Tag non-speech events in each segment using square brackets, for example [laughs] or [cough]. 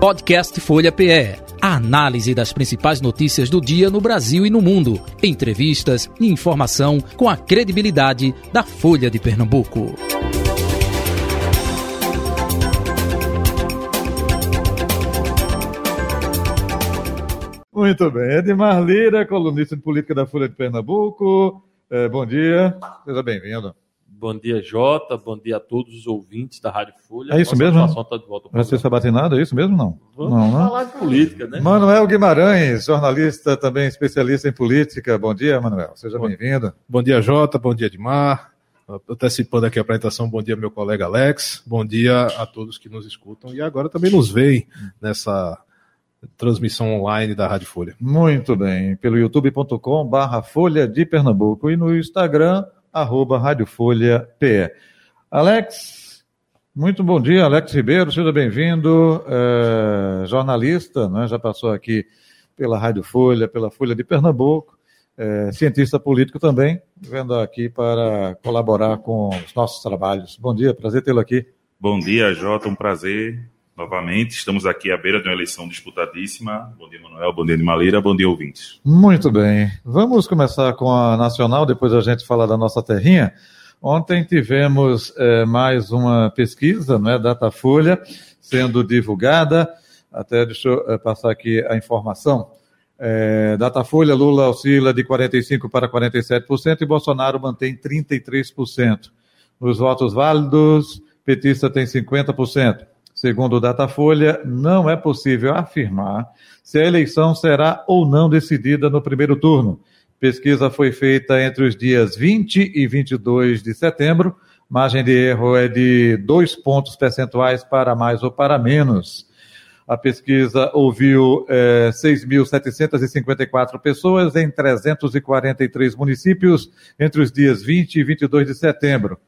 Podcast Folha PE. A análise das principais notícias do dia no Brasil e no mundo. Entrevistas e informação com a credibilidade da Folha de Pernambuco. Muito bem. Edmar Lira, colunista de política da Folha de Pernambuco. É, bom dia, seja bem-vindo. Bom dia, Jota. Bom dia a todos os ouvintes da Rádio Folha. É isso Nossa mesmo? Tá de volta Vai ser sabatinado, é isso mesmo não? Vamos não, né? falar de política, né? Manuel Guimarães, jornalista também especialista em política. Bom dia, Manuel. Seja bem-vindo. Bom dia, Jota. Bom dia, Edmar. Antecipando aqui a apresentação, bom dia, meu colega Alex. Bom dia a todos que nos escutam e agora também nos veem nessa transmissão online da Rádio Folha. Muito bem. Pelo youtube.com barra Folha de Pernambuco e no Instagram, arroba Rádio Folha PE. Alex, muito bom dia, Alex Ribeiro, seja bem-vindo, é, jornalista, né, já passou aqui pela Rádio Folha, pela Folha de Pernambuco, é, cientista político também, vendo aqui para colaborar com os nossos trabalhos. Bom dia, prazer tê-lo aqui. Bom dia, Jota, um prazer novamente. Estamos aqui à beira de uma eleição disputadíssima. Bom dia, Manuel. Bom dia, Maleira. Bom dia, ouvintes. Muito bem. Vamos começar com a nacional, depois a gente fala da nossa terrinha. Ontem tivemos é, mais uma pesquisa, né, Datafolha, sendo divulgada. Até deixa eu é, passar aqui a informação. É, Datafolha, Lula oscila de 45% para 47% e Bolsonaro mantém 33%. Nos votos válidos, petista tem 50%. Segundo o Datafolha, não é possível afirmar se a eleição será ou não decidida no primeiro turno. Pesquisa foi feita entre os dias 20 e 22 de setembro. Margem de erro é de dois pontos percentuais para mais ou para menos. A pesquisa ouviu é, 6.754 pessoas em 343 municípios entre os dias 20 e 22 de setembro.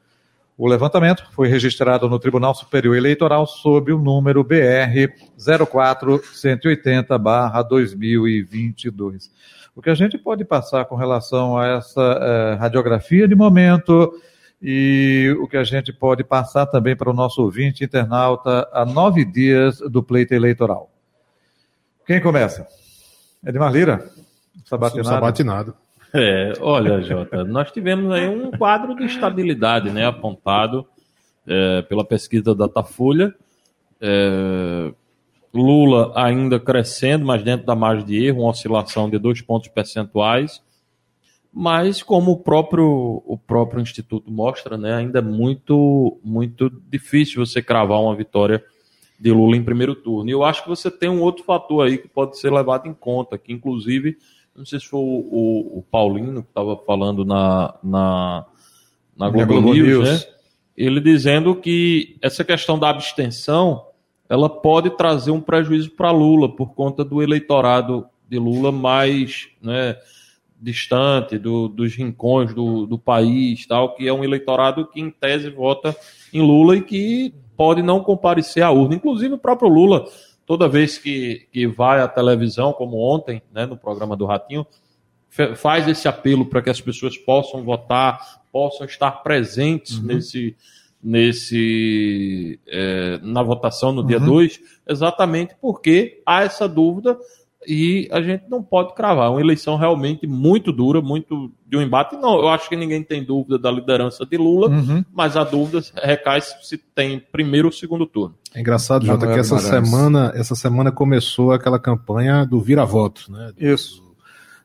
O levantamento foi registrado no Tribunal Superior Eleitoral sob o número BR 04180-2022. O que a gente pode passar com relação a essa eh, radiografia de momento e o que a gente pode passar também para o nosso ouvinte internauta a nove dias do pleito eleitoral. Quem começa? Edmar Lira? Sabatinado. Sabatinado. É, olha, Jota, nós tivemos aí um quadro de estabilidade, né, apontado é, pela pesquisa da Datafolha. É, Lula ainda crescendo, mas dentro da margem de erro, uma oscilação de dois pontos percentuais. Mas como o próprio, o próprio Instituto mostra, né, ainda é muito, muito difícil você cravar uma vitória de Lula em primeiro turno. E eu acho que você tem um outro fator aí que pode ser levado em conta, que inclusive não sei se foi o, o, o Paulino que estava falando na, na, na Globo, Globo News, News, né? Ele dizendo que essa questão da abstenção ela pode trazer um prejuízo para Lula por conta do eleitorado de Lula mais né, distante do, dos rincões do, do país, tal, que é um eleitorado que em tese vota em Lula e que pode não comparecer à urna. Inclusive o próprio Lula toda vez que, que vai à televisão, como ontem, né, no programa do Ratinho, faz esse apelo para que as pessoas possam votar, possam estar presentes uhum. nesse, nesse é, na votação no dia 2, uhum. exatamente porque há essa dúvida e a gente não pode cravar. É uma eleição realmente muito dura, muito de um embate. Não, eu acho que ninguém tem dúvida da liderança de Lula, uhum. mas a dúvida recai se tem primeiro ou segundo turno. É engraçado, Jota, que essa semana, essa semana começou aquela campanha do vira-voto, né? Isso.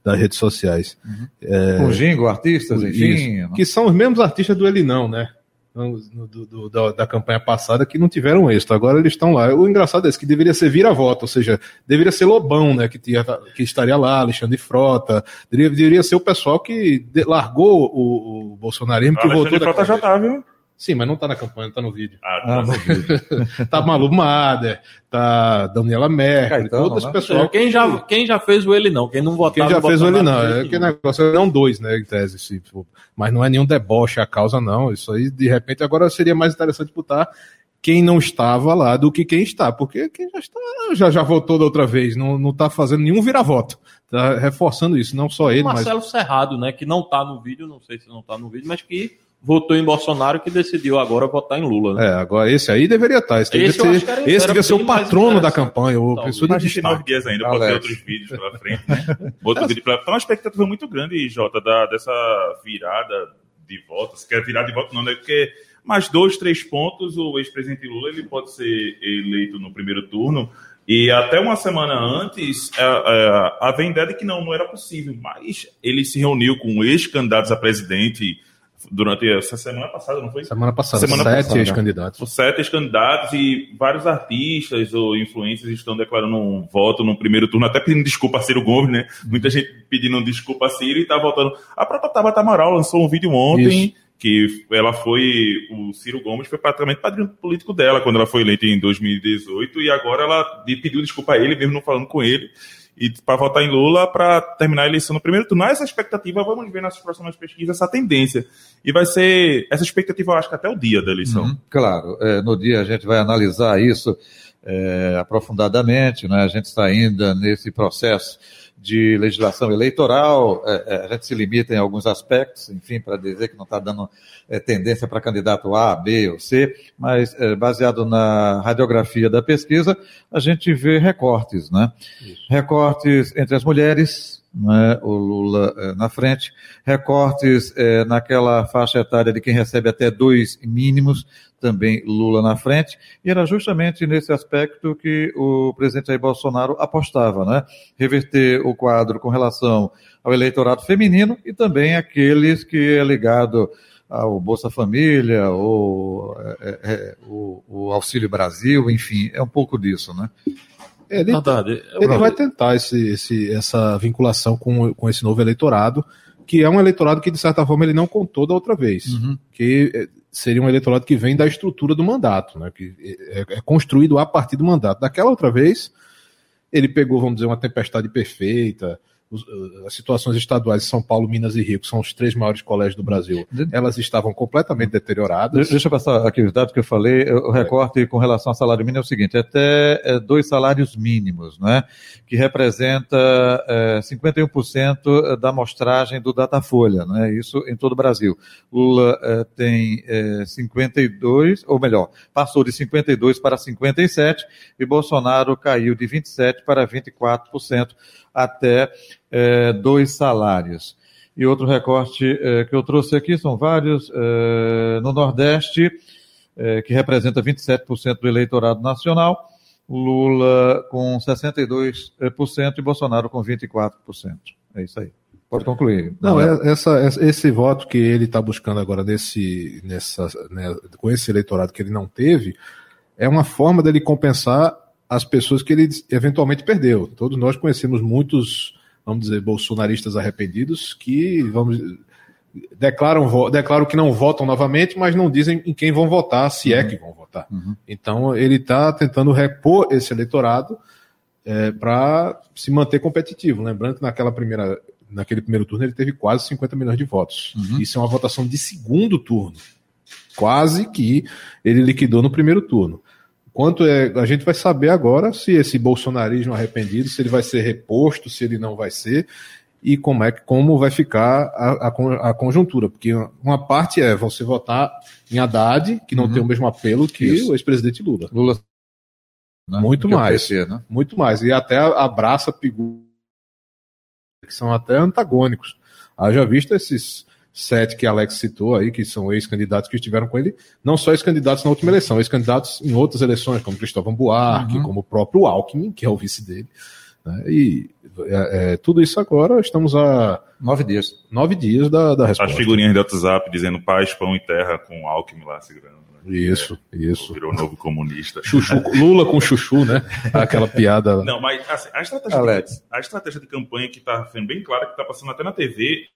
Das redes sociais. Uhum. É... Com Gingo, artistas, enfim. Isso, que são os mesmos artistas do Ele Não, né? Do, do, da, da, campanha passada que não tiveram êxito. Agora eles estão lá. O engraçado é esse, que deveria ser vira-voto, ou seja, deveria ser Lobão, né, que, tinha, que estaria lá, Alexandre Frota, deveria, deveria ser o pessoal que largou o, o bolsonarismo, que voltou Frota já tá, viu? Sim, mas não tá na campanha, tá no vídeo. Ah, tá, ah, no vídeo. [laughs] tá Malu Mader, tá Daniela Merkel, todo esse né? pessoal. É, quem, já, quem já fez o ele não, quem não votava. Quem já fez o ele não, é que negócio é um dois, né, em tese, sim, mas não é nenhum deboche a causa, não. Isso aí, de repente, agora seria mais interessante botar quem não estava lá do que quem está, porque quem já está, já, já votou da outra vez, não, não tá fazendo nenhum vira-voto. Tá reforçando isso, não só ele, Marcelo mas. Marcelo Serrado, né, que não tá no vídeo, não sei se não tá no vídeo, mas que votou em Bolsonaro que decidiu agora votar em Lula. Né? É, agora esse aí deveria estar. Esse, esse devia, ser, esse devia ser o patrono da campanha, o pessoa de destaque. nove dias ainda, pode ter outros vídeos pela frente, né? [laughs] Outro vídeo pela... Então, uma expectativa muito grande, Jota, da, dessa virada de votos. Quer virar de voto não, né? Porque mais dois, três pontos, o ex-presidente Lula ele pode ser eleito no primeiro turno. E até uma semana antes, a, a, a ideia de que não, não era possível. Mas ele se reuniu com ex-candidatos a presidente durante essa semana passada, não foi? Semana passada, semana sete ex-candidatos. Sete ex-candidatos e vários artistas ou influencers estão declarando um voto no primeiro turno, até pedindo desculpa a Ciro Gomes, né? Muita gente pedindo desculpa a Ciro e tá votando. A própria Tabata Amaral lançou um vídeo ontem. Isso. Que ela foi. O Ciro Gomes foi praticamente padrinho político dela quando ela foi eleita em 2018, e agora ela pediu desculpa a ele, mesmo não falando com ele e para votar em Lula para terminar a eleição no primeiro turno. Essa expectativa, vamos ver nas próximas pesquisas essa tendência. E vai ser essa expectativa, eu acho que até o dia da eleição. Uhum, claro, é, no dia a gente vai analisar isso é, aprofundadamente, né? a gente está ainda nesse processo de legislação eleitoral, é, é, a gente se limita em alguns aspectos, enfim, para dizer que não está dando é, tendência para candidato A, B ou C, mas é, baseado na radiografia da pesquisa, a gente vê recortes, né? Isso. Recortes entre as mulheres, né, o Lula é, na frente, recortes é, naquela faixa etária de quem recebe até dois mínimos, também Lula na frente, e era justamente nesse aspecto que o presidente Jair Bolsonaro apostava, né? Reverter o quadro com relação ao eleitorado feminino e também aqueles que é ligado ao Bolsa Família, ou é, é, o, o, Auxílio Brasil, enfim, é um pouco disso, né? Ele, ele vai tentar esse, esse, essa vinculação com, com esse novo eleitorado, que é um eleitorado que, de certa forma, ele não contou da outra vez. Uhum. Que é, seria um eleitorado que vem da estrutura do mandato, né, que é, é, construído a partir do mandato. Daquela outra vez, ele pegou, vamos dizer, uma tempestade perfeita, eh, as situações estaduais de São Paulo, Minas e Rio, que são os três maiores colégios do Brasil, elas estavam completamente deterioradas. Deixa eu passar aqui os dados que eu falei. O recorte com relação ao salário mínimo é o seguinte: é até é, dois salários mínimos, né? que representa é, 51% da amostragem do Datafolha, né? isso em todo o Brasil. Lula é, tem é, 52, ou melhor, passou de 52 para 57 e Bolsonaro caiu de 27 para 24% até é, dois salários. E outro recorte é, que eu trouxe aqui são vários. É, no Nordeste, é, que representa 27% do eleitorado nacional, Lula com 62% e Bolsonaro com 24%. É isso aí. Pode concluir. Não, é, essa, esse voto que ele está buscando agora nesse, nessa, né, com esse eleitorado que ele não teve, é uma forma dele compensar as pessoas que ele eventualmente perdeu. Todos nós conhecemos muitos, vamos dizer, bolsonaristas arrependidos que, vamos declaram, declaram que não votam novamente, mas não dizem em quem vão votar, se é uhum. que vão votar. Uhum. Então ele está tentando repor esse eleitorado é, para se manter competitivo. Lembrando que naquela primeira, naquele primeiro turno ele teve quase 50 milhões de votos. Uhum. Isso é uma votação de segundo turno. Quase que ele liquidou no primeiro turno. Quanto é, a gente vai saber agora se esse bolsonarismo arrependido, se ele vai ser reposto, se ele não vai ser, e como é como vai ficar a, a, a conjuntura, porque uma parte é você votar em Haddad, que não uhum. tem o mesmo apelo que Isso. o ex-presidente Lula. Lula né? muito mais, PC, né? muito mais, e até abraça Pigu, que são até antagônicos. Haja visto esses sete que Alex citou aí, que são ex-candidatos que estiveram com ele, não só ex-candidatos na última eleição, ex-candidatos em outras eleições, como Cristóvão Buarque, uhum. como o próprio Alckmin, que é o vice dele. Né? E é, é, tudo isso agora, estamos a... Nove dias. Nove dias da, da resposta. As figurinhas do WhatsApp dizendo paz, pão e terra com Alckmin lá segurando. Né? Isso, é, isso. Virou novo comunista. Chuchu, Lula com chuchu, né? Aquela piada. Não, mas assim, a, estratégia de, a estratégia de campanha que está sendo bem clara, que está passando até na TV,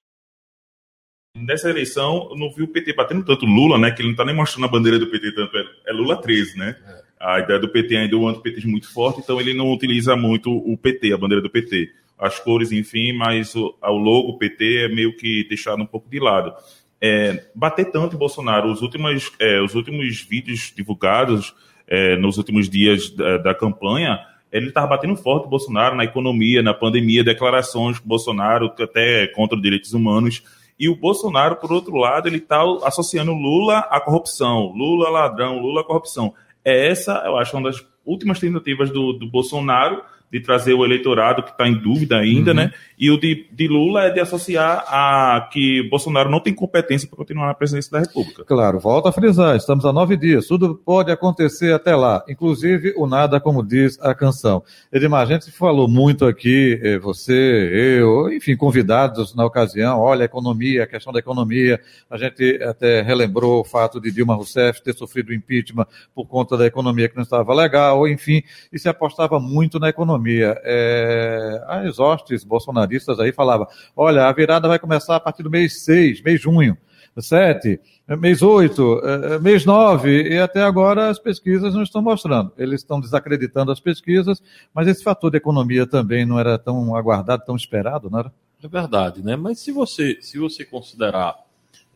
Nessa eleição, eu não vi o PT batendo tanto Lula, né? Que ele não está nem mostrando a bandeira do PT tanto. É, é Lula 13, né? É. A ideia do PT ainda é um anti-PT muito forte, então ele não utiliza muito o PT, a bandeira do PT. As cores, enfim, mas o, o logo PT é meio que deixado um pouco de lado. É, bater tanto em Bolsonaro, os últimos, é, os últimos vídeos divulgados é, nos últimos dias da, da campanha, ele estava batendo forte Bolsonaro na economia, na pandemia, declarações com Bolsonaro até contra os direitos humanos. E o Bolsonaro, por outro lado, ele está associando Lula à corrupção, Lula ladrão, Lula corrupção. É essa, eu acho, uma das últimas tentativas do, do Bolsonaro de trazer o eleitorado que está em dúvida ainda, uhum. né? E o de, de, Lula é de associar a que Bolsonaro não tem competência para continuar na presidência da República. Claro, volta a frisar, estamos a nove dias, tudo pode acontecer até lá, inclusive o nada, como diz a canção. Edmar, a gente falou muito aqui, eh, você, eu, enfim, convidados na ocasião, olha a economia, a questão da economia, a gente até relembrou o fato de Dilma Rousseff ter sofrido impeachment por conta da economia que não estava legal, enfim, e se apostava muito na economia economia. É, as hostes bolsonaristas aí falavam, olha, a virada vai começar a partir do mês 6, mês junho, 7, mês 8, é, mês 9, e até agora as pesquisas não estão mostrando. Eles estão desacreditando as pesquisas, mas esse fator de economia também não era tão aguardado, tão esperado, não era? É verdade, né? Mas se você, se você considerar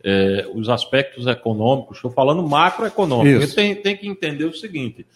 é, os aspectos econômicos, estou falando macroeconômico, tem, tem que entender o seguinte: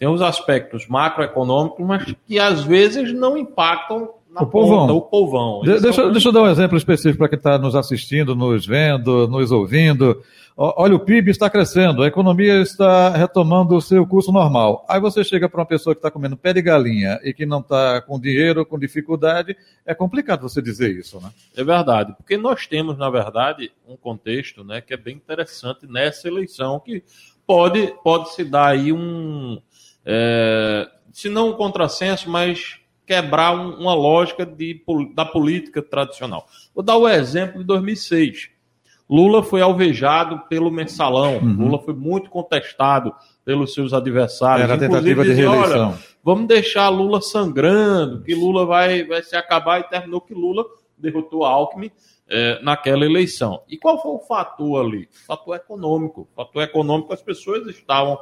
tem os aspectos macroeconômicos, mas que às vezes não impactam na o povão. Ponta, o povão. De, deixa, deixa eu dar um exemplo específico para quem está nos assistindo, nos vendo, nos ouvindo. Olha, o PIB está crescendo, a economia está retomando o seu curso normal. Aí você chega para uma pessoa que está comendo pé de galinha e que não está com dinheiro, com dificuldade, é complicado você dizer isso, né? É verdade, porque nós temos, na verdade, um contexto né, que é bem interessante nessa eleição, que pode, pode se dar aí um, é, se não um contrassenso, mas quebrar um, uma lógica de, da política tradicional. Vou dar o exemplo de 2006. Lula foi alvejado pelo mensalão, uhum. Lula foi muito contestado pelos seus adversários. Era a tentativa de reeleição. Vamos deixar Lula sangrando, que Lula vai, vai se acabar e terminou que Lula derrotou Alckmin é, naquela eleição. E qual foi o fator ali? Fator econômico. Fator econômico, as pessoas estavam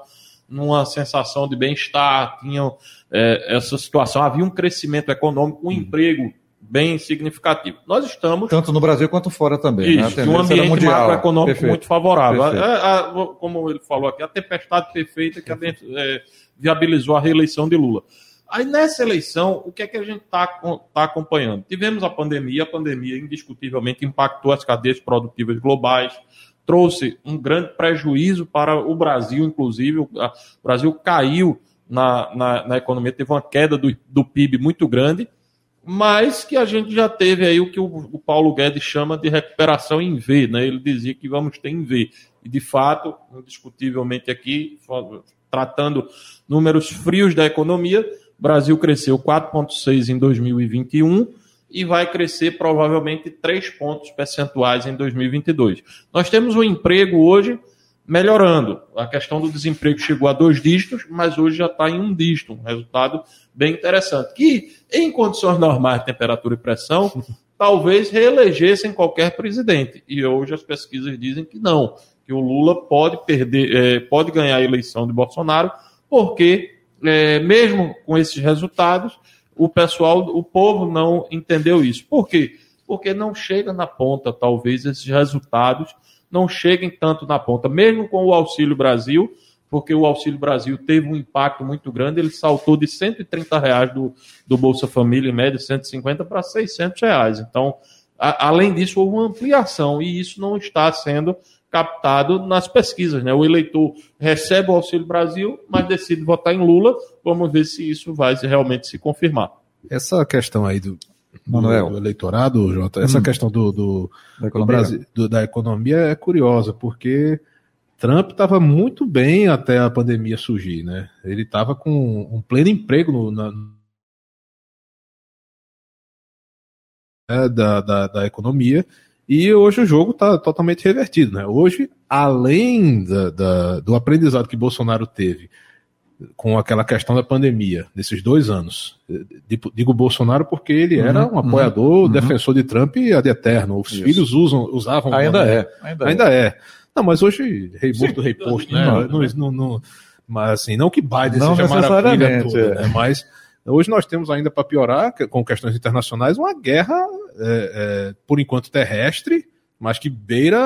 numa sensação de bem-estar, tinham é, essa situação, havia um crescimento econômico, um hum. emprego bem significativo. Nós estamos. Tanto no Brasil quanto fora também. Né? Isso, né? um ambiente mundial. macroeconômico Perfeito. muito favorável. A, a, a, como ele falou aqui, a tempestade perfeita que é, viabilizou a reeleição de Lula. Aí nessa eleição, o que é que a gente está tá acompanhando? Tivemos a pandemia, a pandemia indiscutivelmente impactou as cadeias produtivas globais, trouxe um grande prejuízo para o Brasil, inclusive. O Brasil caiu na, na, na economia, teve uma queda do, do, PIB muito grande, mas que a gente já teve aí o que o, o, Paulo Guedes chama de recuperação em V, né? Ele dizia que vamos ter em V. E de fato, indiscutivelmente aqui, tratando números frios da economia, Brasil cresceu 4,6 em 2021 e vai crescer provavelmente 3 pontos percentuais em 2022. Nós temos o um emprego hoje melhorando. A questão do desemprego chegou a dois dígitos, mas hoje já está em um dígito, um resultado bem interessante. Que, em condições normais de temperatura e pressão, [laughs] talvez reelegessem qualquer presidente. E hoje as pesquisas dizem que não, que o Lula pode perder, é, pode ganhar a eleição de Bolsonaro, porque, é, mesmo com esses resultados, o pessoal, o povo não entendeu isso. Por quê? Porque não chega na ponta, talvez, esses resultados não cheguem tanto na ponta, mesmo com o Auxílio Brasil, porque o Auxílio Brasil teve um impacto muito grande, ele saltou de 130 reais do, do Bolsa Família, em média 150 para 600 reais. Então, a, além disso, houve uma ampliação e isso não está sendo captado nas pesquisas. Né? O eleitor recebe o Auxílio Brasil, mas decide votar em Lula. Vamos ver se isso vai realmente se confirmar. Essa questão aí do, do, do eleitorado, Jota, essa hum. questão do, do, da, economia. Brasil, da economia é curiosa, porque Trump estava muito bem até a pandemia surgir. Né? Ele estava com um pleno emprego no, na, né, da, da, da economia e hoje o jogo está totalmente revertido. Né? Hoje, além da, da, do aprendizado que Bolsonaro teve com aquela questão da pandemia, nesses dois anos, digo Bolsonaro porque ele era uhum, um apoiador, uhum, defensor de Trump ad eterno. Os Isso. filhos usam, usavam. Ainda é. Ainda, ainda é. é. Não, mas hoje, rei morto, rei posto, né? Não, não, não, mas assim, não que Biden não seja maravilha toda, é. né? mas hoje nós temos ainda para piorar, com questões internacionais, uma guerra é, é, por enquanto terrestre, mas que beira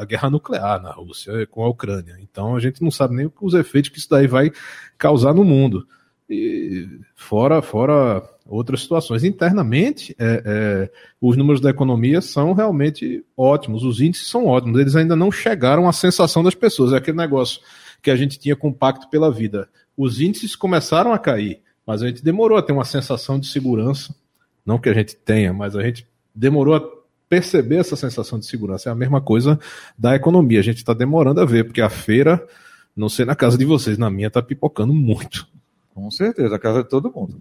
a guerra nuclear na Rússia com a Ucrânia. Então a gente não sabe nem os efeitos que isso daí vai causar no mundo. E fora, fora outras situações. Internamente, é, é, os números da economia são realmente ótimos, os índices são ótimos, eles ainda não chegaram à sensação das pessoas. É aquele negócio que a gente tinha com o Pacto pela Vida. Os índices começaram a cair, mas a gente demorou a ter uma sensação de segurança. Não que a gente tenha, mas a gente demorou a perceber essa sensação de segurança. É a mesma coisa da economia. A gente está demorando a ver, porque a feira, não sei na casa de vocês, na minha está pipocando muito. Com certeza, a casa de todo mundo.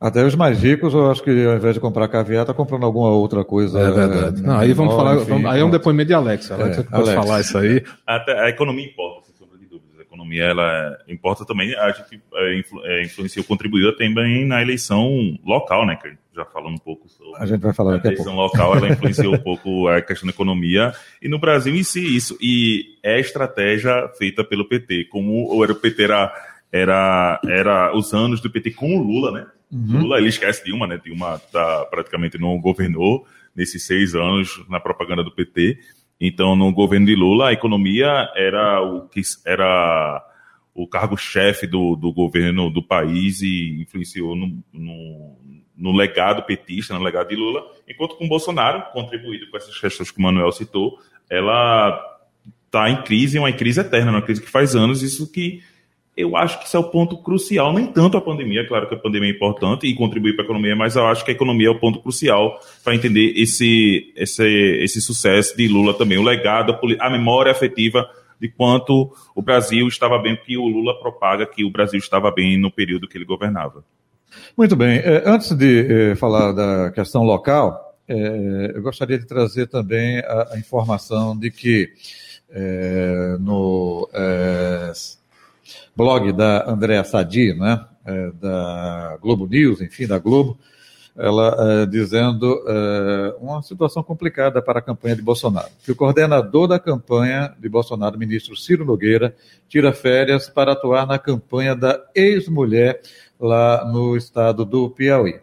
Até os mais ricos, eu acho que ao invés de comprar caviar, tá comprando alguma outra coisa. É verdade. É, Não, aí vamos falar. Enfim, aí é um depoimento de Alex. Alex, É, pode Alex. falar isso aí. Até a economia importa, sem sombra de dúvidas. A economia ela importa também. A gente é, influ, é, influenciou, contribuiu também na eleição local, né? Que já falando um pouco sobre. A gente vai falar A daqui a pouco. eleição local ela [laughs] influenciou um pouco a questão da economia e no Brasil em si isso e é estratégia feita pelo PT como o era o PT era era, era os anos do PT com o Lula né Uhum. Lula ele esquece Dilma né Dilma tá, praticamente não governou nesses seis anos na propaganda do PT então no governo de Lula a economia era o que era o cargo-chefe do, do governo do país e influenciou no, no, no legado petista, no legado de Lula, enquanto com Bolsonaro, contribuído com essas questões que o Manuel citou, ela está em crise, uma crise eterna, uma crise que faz anos, isso que eu acho que isso é o ponto crucial, nem tanto a pandemia, claro que a pandemia é importante e contribui para a economia, mas eu acho que a economia é o ponto crucial para entender esse, esse, esse sucesso de Lula também, o legado, a, memória afetiva de quanto o Brasil estava bem, porque o Lula propaga que o Brasil estava bem no período que ele governava. Muito bem. Eh, Antes de eh, falar da questão local, eh, eu gostaria de trazer também a, informação de que no blog da Andréa Sadi, né, eh, da Globo News, enfim, da Globo, ela eh, dizendo eh, uma situação complicada para a campanha de Bolsonaro. Que o coordenador da campanha de Bolsonaro, ministro Ciro Nogueira, tira férias para atuar na campanha da ex-mulher lá no estado do Piauí.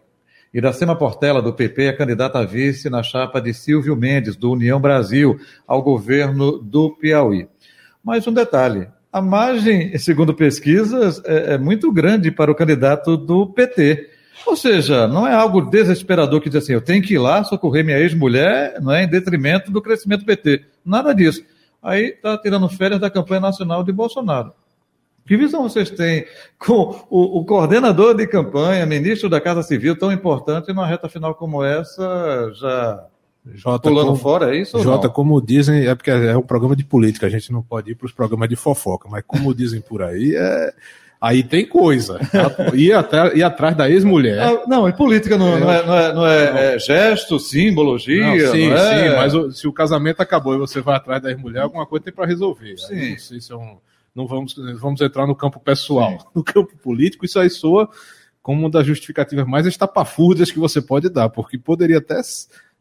Iracema Portela, do PP, é candidata a vice na chapa de Silvio Mendes, do União Brasil, ao governo do Piauí. Mas um detalhe: a margem, segundo pesquisas, é, é muito grande para o candidato do PT. Ou seja, não é algo desesperador que diz assim, eu tenho que ir lá socorrer minha ex-mulher, não é em detrimento do crescimento PT. Nada disso. Aí está tirando férias da campanha nacional de Bolsonaro. Que visão vocês têm com o, o coordenador de campanha, ministro da Casa Civil, tão importante numa reta final como essa, já Jota, pulando como, fora, é isso Jota, não? como dizem, é porque é um programa de política, a gente não pode ir para os programas de fofoca, mas como [laughs] dizem por aí, é. Aí tem coisa. Ir, [laughs] até, ir atrás da ex-mulher. Ah, não, e política não, não é, não é- não é- é gesto, simbologia, Não, sim, não é? sim, mas o- se o casamento acabou e você vai atrás da ex-mulher, alguma coisa tem para resolver. Sim. Aí, isso, isso é um- não vamos, vamos entrar no campo pessoal. [laughs] No campo político, isso aí soa como uma das justificativas mais estapafúrdias que você pode dar, porque poderia até.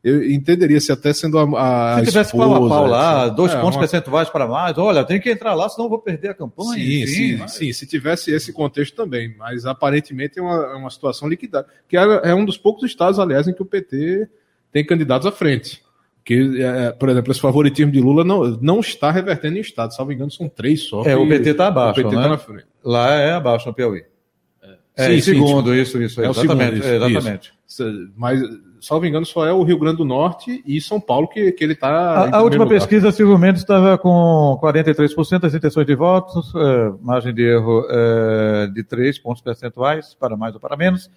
Eu entenderia se até sendo a, a Se tivesse esposa, pau a pau lá, dois É, pontos uma- percentuais para mais, olha, tem que entrar lá, senão eu vou perder a campanha. Sim, enfim, sim, mas- sim, se tivesse esse contexto também, mas aparentemente é uma, é uma situação liquidada, que é, é um dos poucos estados, aliás, em que o PT tem candidatos à frente. Que, é, por exemplo, esse favoritismo de Lula não, não está revertendo em estado, salvo engano, são três só. É, o PT tá abaixo, O PT né? está na frente. Lá é abaixo no Piauí. É, Sim, em sim, segundo, isso, isso, É o exatamente. segundo, isso, exatamente. Mas, salvo engano, só é o Rio Grande do Norte e São Paulo que, que ele está. A, a última pesquisa, Silvio Mendes estava com 43% das intenções de votos, é, margem de erro é, de 3 pontos percentuais, para mais ou para menos.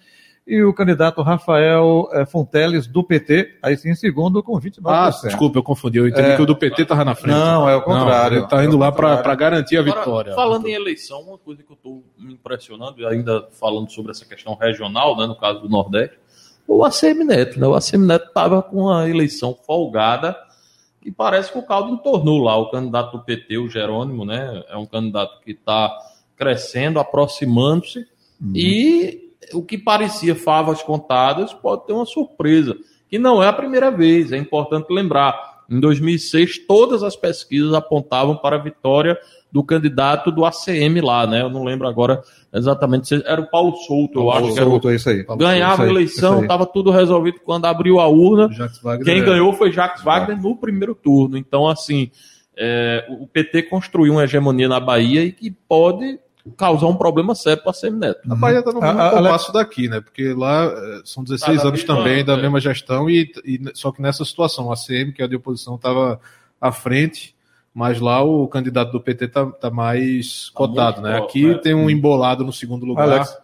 E o candidato Rafael é, Fonteles, do PT, aí sim em segundo, com 29%. Ah, desculpa, eu confundi. Eu entendi É. que o do PT estava na frente. Não, é o contrário. ele está indo É lá para garantir a Agora, vitória. falando em eleição, uma coisa que eu estou me impressionando, e ainda falando sobre essa questão regional, né, no caso do Nordeste, o ACM Neto. Né, o ACM Neto estava com uma eleição folgada e parece que o caldo entornou lá. O candidato do PT, o Jerônimo, né, é um candidato que está crescendo, aproximando-se, e o que parecia favas contadas pode ter uma surpresa, que não é a primeira vez, é importante lembrar. Em 2006, todas as pesquisas apontavam para a vitória do candidato do ACM lá, né? Eu não lembro agora exatamente se era o Paulo Souto, eu acho que era o... É isso aí. ganhava Isso a eleição, estava tudo resolvido quando abriu a urna. Wagner Quem é- ganhou foi Jacques Wagner no primeiro turno. Então, assim, é, o PT construiu uma hegemonia na Bahia e que pode causar um problema sério para a Semineto. A Bahia está no mesmo A- a- compasso daqui, né? Porque lá eh, são 16 Tá anos mesma- também da é. mesma gestão, e, e só que nessa situação, a CM, que é a de oposição, estava à frente, mas lá o candidato do PT está tá mais cotado, muito né? forte, Aqui né? tem um embolado no segundo lugar. Alex,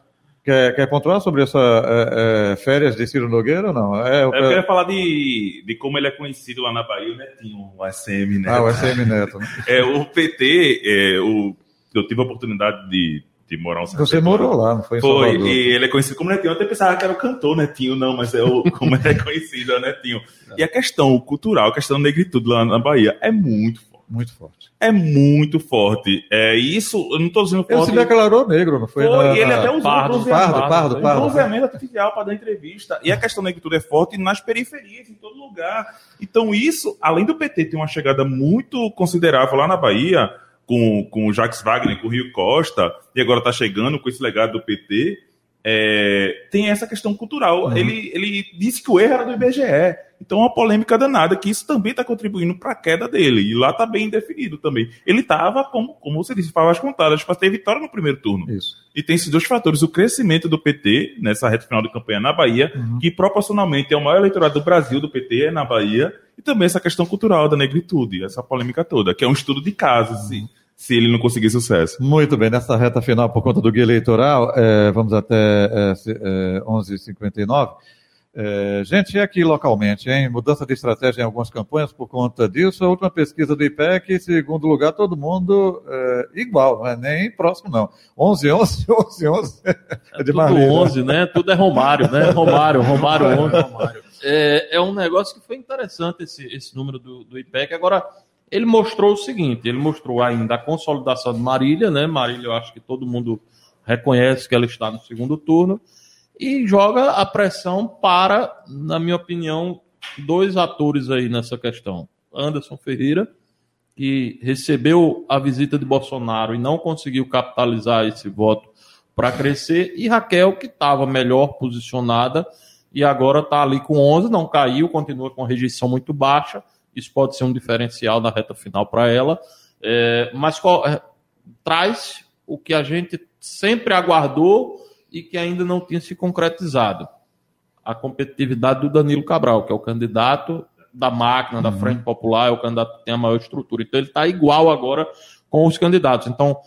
quer, quer pontuar sobre essa é, é, férias de Ciro Nogueira ou não? É, o, Eu queria falar de, de como ele é conhecido lá na Bahia, o Netinho, o SM, né? ah, o SM Neto. né? É, o PT, é, o, eu tive a oportunidade de, de morar um certo Você tempo morou lá, não foi em Foi, Salvador? e ele é conhecido como Netinho. Eu até pensava que era o cantor Netinho, não, mas é o, [laughs] como ele é conhecido, é o Netinho. E a questão cultural, a questão da negritude lá na Bahia é muito forte. Muito forte. É muito forte. É isso, eu não estou dizendo Ele forte. se declarou negro, não foi? Foi, na- e ele até usou Pardo, bronzeamento. Pardo, Pardo, o Pardo. bronzeamento artificial para dar entrevista. E a questão da negritude é forte nas periferias, em todo lugar. Então, isso, além do PT ter uma chegada muito considerável lá na Bahia, com, com o Jacques Wagner, com o Rio Costa, e agora está chegando com esse legado do PT, é, tem essa questão cultural. Uhum. Ele, ele disse que o erro era do IBGE. Então, é uma polêmica danada, que isso também está contribuindo para a queda dele. E lá está bem definido também. Ele estava, como, como você disse, favas contadas para ter vitória no primeiro turno. Isso. E tem esses dois fatores: o crescimento do PT nessa reta final de campanha na Bahia, Uhum. que proporcionalmente é o maior eleitorado do Brasil do PT, é na Bahia, e também essa questão cultural da negritude, essa polêmica toda, que é um estudo de caso, se, se ele não conseguir sucesso. Muito bem, nessa reta final, por conta do guia eleitoral, é, vamos até é, é, 11h59. É, gente, e aqui localmente, hein? Mudança de estratégia em algumas campanhas por conta disso. A última pesquisa do IPEC, segundo lugar, todo mundo é, igual, não é nem próximo, não. 11, 11, 11, 11. É de Tudo Marlene, né? 11, né? Tudo é Romário, né? Romário, Romário 11. É, é um negócio que foi interessante esse, esse número do, do IPEC. Agora, ele mostrou o seguinte: ele mostrou ainda a consolidação de Marília, né? Marília, eu acho que todo mundo reconhece que ela está no segundo turno, e joga a pressão para, na minha opinião, dois atores aí nessa questão. Anderson Ferreira, que recebeu a visita de Bolsonaro e não conseguiu capitalizar esse voto para crescer, e Raquel, que estava melhor posicionada e agora está ali com 11, não caiu, continua com rejeição muito baixa. Isso pode ser um diferencial na reta final para ela, É, mas qual- é, traz o que a gente sempre aguardou e que ainda não tinha se concretizado: a competitividade do Danilo Cabral, que é o candidato da máquina, da Frente Popular, é o candidato que tem a maior estrutura. Então ele está igual agora com os candidatos. Então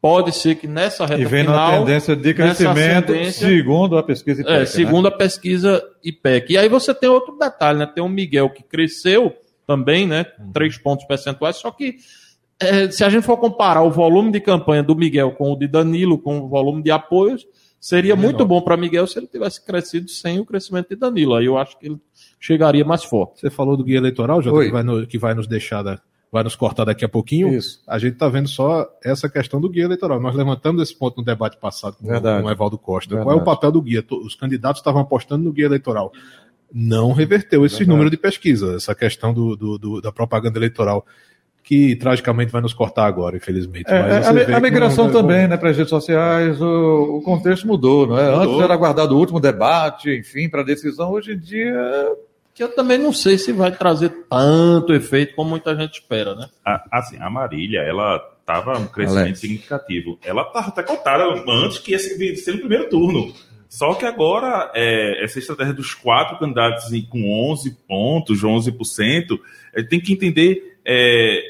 pode ser que nessa reta E vem final na tendência de crescimento, segundo a pesquisa IPEC. é, né? segundo a pesquisa IPEC. E aí você tem outro detalhe, né? Tem o Miguel que cresceu também, né? Três pontos percentuais, só que é, se a gente for comparar o volume de campanha do Miguel com o de Danilo, com o volume de apoios, seria muito bom para Miguel se ele tivesse crescido sem o crescimento de Danilo. Aí eu acho que ele chegaria mais forte. Você falou do guia eleitoral, Jota, Oi. que vai, no- que vai nos deixar, da- vai nos cortar daqui a pouquinho. Isso. A gente está vendo só essa questão do guia eleitoral. Nós levantamos esse ponto no debate passado com, Verdade. com o Evaldo Costa. Verdade. Qual é o papel do guia? Os candidatos estavam apostando no guia eleitoral. Não reverteu esse Verdade. número de pesquisa, essa questão do, do- do- da propaganda eleitoral, que tragicamente vai nos cortar agora, infelizmente. É, Mas a, a migração não- também, né, para as redes sociais, o, o contexto mudou, não é? Mudou. Antes era aguardado o último debate, enfim, para decisão. Hoje em dia, Que eu também não sei se vai trazer tanto efeito como muita gente espera, né? A- assim, a Marília, ela tava um crescimento Alex. significativo. Ela tava até cotada antes que ia ser ser no primeiro turno. Só que agora, é, essa estratégia dos quatro candidatos com 11 pontos, 11%, é, tem que entender é,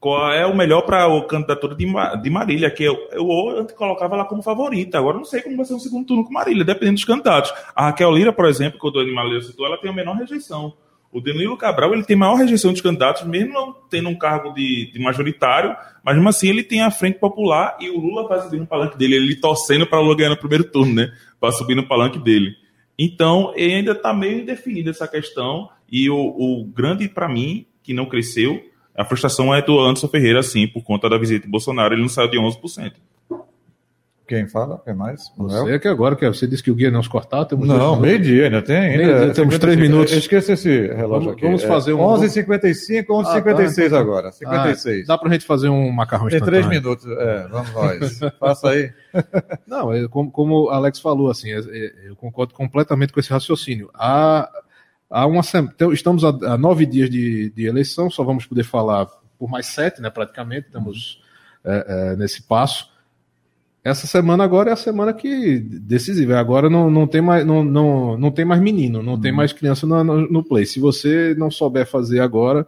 qual é o melhor para a candidatura de, de Marília, que eu, eu antes colocava ela como favorita. Agora não sei como vai ser o segundo turno com Marília, dependendo dos candidatos. A Raquel Lira, por exemplo, que o Dani Marília citou, ela tem a menor rejeição. O Danilo Cabral ele tem maior rejeição dos candidatos, mesmo não tendo um cargo de, de majoritário, mas mesmo assim ele tem a frente popular e o Lula vai subir no palanque dele, ele torcendo para o Lula ganhar no primeiro turno, né? Para subir no palanque dele. Então, ainda está meio indefinida essa questão, e o, o grande para mim, que não cresceu, a frustração é do Anderson Ferreira, sim, por conta da visita de Bolsonaro, ele não saiu de 11%. Quem fala? Quem mais? Manuel? Você é que agora, que você disse que o guia não nos cortar, temos Não, meio-dia, ainda tem. Ainda, Meio-dia, temos três minutos. Esqueça esse relógio Vamos- aqui. vamos É fazer um- 11h55, 11h56 Ah, tá. agora. 56. Ah, dá pra gente fazer um macarrão tem três minutos. É, vamos nós. Faça aí. [laughs] Não, é como, como o Alex falou, assim, é- é- eu concordo completamente com esse raciocínio. Há, há uma, então, estamos a, a nove dias de, de eleição, só vamos poder falar por mais sete, né, praticamente, estamos é, é, nesse passo. Essa semana agora é a semana que decisiva. Agora não, não, tem, mais, não, não, não tem mais menino, não tem mais criança no, no, no play. Se você não souber fazer agora,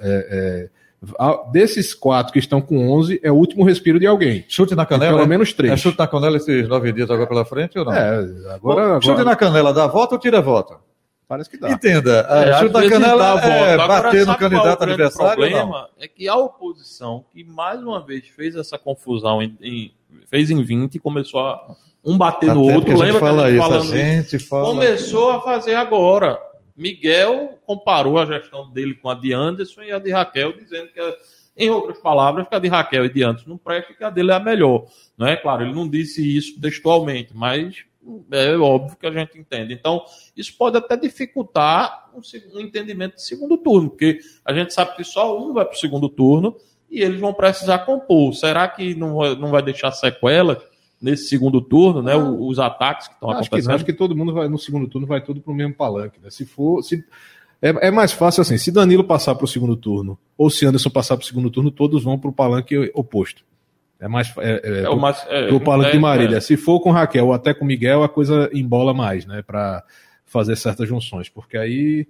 é, é, desses quatro que estão com 11, é o último respiro de alguém. Chute na canela? pelo menos três. É chute na canela esses nove dias agora pela frente ou não? É, agora, agora... Chute na canela, dá volta ou tira voto? Parece que dá. Entenda, É, é, na vezes canela dá a é Agora, bater no qual candidato é o adversário não? problema é que a oposição, que mais uma vez fez essa confusão, em, em- fez em 20 e começou a um bater Há no outro. a gente Lembra fala que a gente isso, a falando isso? gente fala... Começou a fazer agora. Miguel comparou a gestão dele com a de Anderson e a de Raquel, dizendo que, em outras palavras, que a de Raquel e de Anderson não presta e que a dele é a melhor. Não é claro, ele não disse isso textualmente, mas é óbvio que a gente entende. Então, isso pode até dificultar um, entendimento de segundo turno, porque a gente sabe que só um vai para o segundo turno e eles vão precisar compor. Será que não vai, não vai deixar sequela nesse segundo turno, né? Os ataques que estão que, acontecendo? não, acho que todo mundo vai no segundo turno, vai tudo para o mesmo palanque. Né? Se for. Se, é, é mais fácil assim, se Danilo passar para o segundo turno, ou se Anderson passar para o segundo turno, todos vão para o palanque oposto. É mais. É, é, É o mais- é, do é, Marília. é. Se for com Raquel ou até com Miguel, a coisa embola mais, né? Para fazer certas junções. Porque aí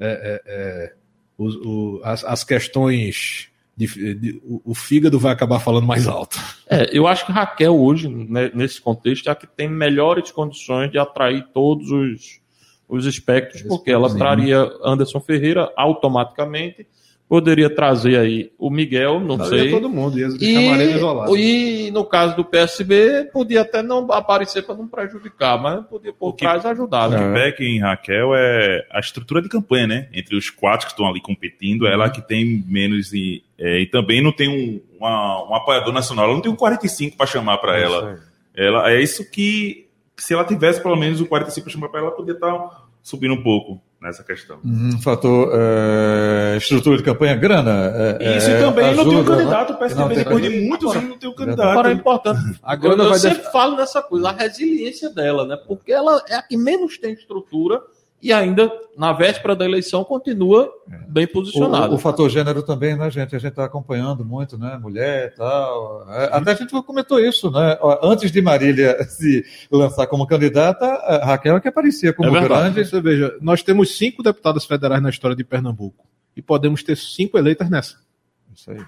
é, é, é, os- o- as, as questões. de- de- o, o fígado vai acabar falando mais alto. É, eu acho que Raquel hoje, né, nesse contexto, é a que tem melhores condições de atrair todos os, os espectros, porque ela traria Anderson Ferreira automaticamente, poderia trazer aí o Miguel, não Traria sei. todo mundo, ia Marília isolada. E, e no caso do PSB, podia até não aparecer para não prejudicar, mas podia por O que- trás ajudar. O né? que em Raquel é a estrutura de campanha, né? Entre os quatro que estão ali competindo, ela que tem menos e, é, e também não tem um, uma- um apoiador nacional. Ela não tem um 45 para chamar para ela. Ela é isso que se ela tivesse pelo menos um 45 para chamar para ela, podia estar subindo um pouco nessa questão. Um fator é, estrutura de campanha, grana. é, Isso é, também não tem um ajuda, candidato. O PSDB, tem depois de candidato. muitos anos, não tem um Agora é candidato. importante. A Eu, grana eu vai sempre def- falo nessa coisa, a resiliência dela, né? Porque ela é a que menos tem estrutura e ainda, na véspera da eleição, continua bem posicionada. O, o fator gênero também, né, gente? A gente está acompanhando muito, né? Mulher e tal. É, Até a gente comentou isso, né? Antes de Marília [laughs] se lançar como candidata, a Raquel é que aparecia como É grande. Você veja, nós temos cinco deputadas federais na história de Pernambuco. E podemos ter cinco eleitas nessa. Isso aí.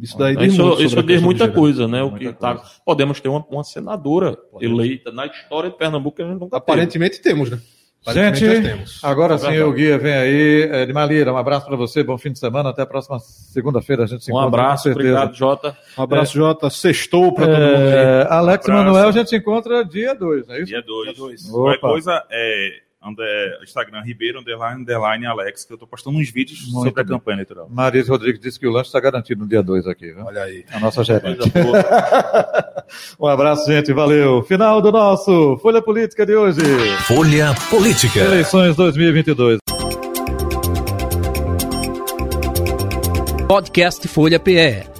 Isso daí diz Isso, muito isso diz muita coisa, né? O Muita que tá, podemos ter uma, uma senadora eleita na história de Pernambuco que a gente nunca teve. Aparentemente temos, né? Gente, agora É sim o Guia vem aí. É, de Malira, um abraço para você, bom fim de semana. Até a próxima segunda-feira a gente se Um encontra. abraço, com certeza. obrigado, Jota. Um abraço, Jota. Sextou pra todo mundo aí. É, Alex Um abraço. Manuel, a gente se encontra dia 2, não é isso? Dia 2. Opa. Qualquer coisa é André, Instagram, Ribeiro, underline, underline, Alex, que eu tô postando uns vídeos Muito sobre a bem. campanha eleitoral. Marisa Rodrigues disse que o lanche está garantido no dia 2 aqui, viu? Olha aí. A nossa gerente. [laughs] Um abraço, gente. Valeu. Final do nosso Folha Política de hoje. Folha Política. Eleições 2022. Podcast Folha PE.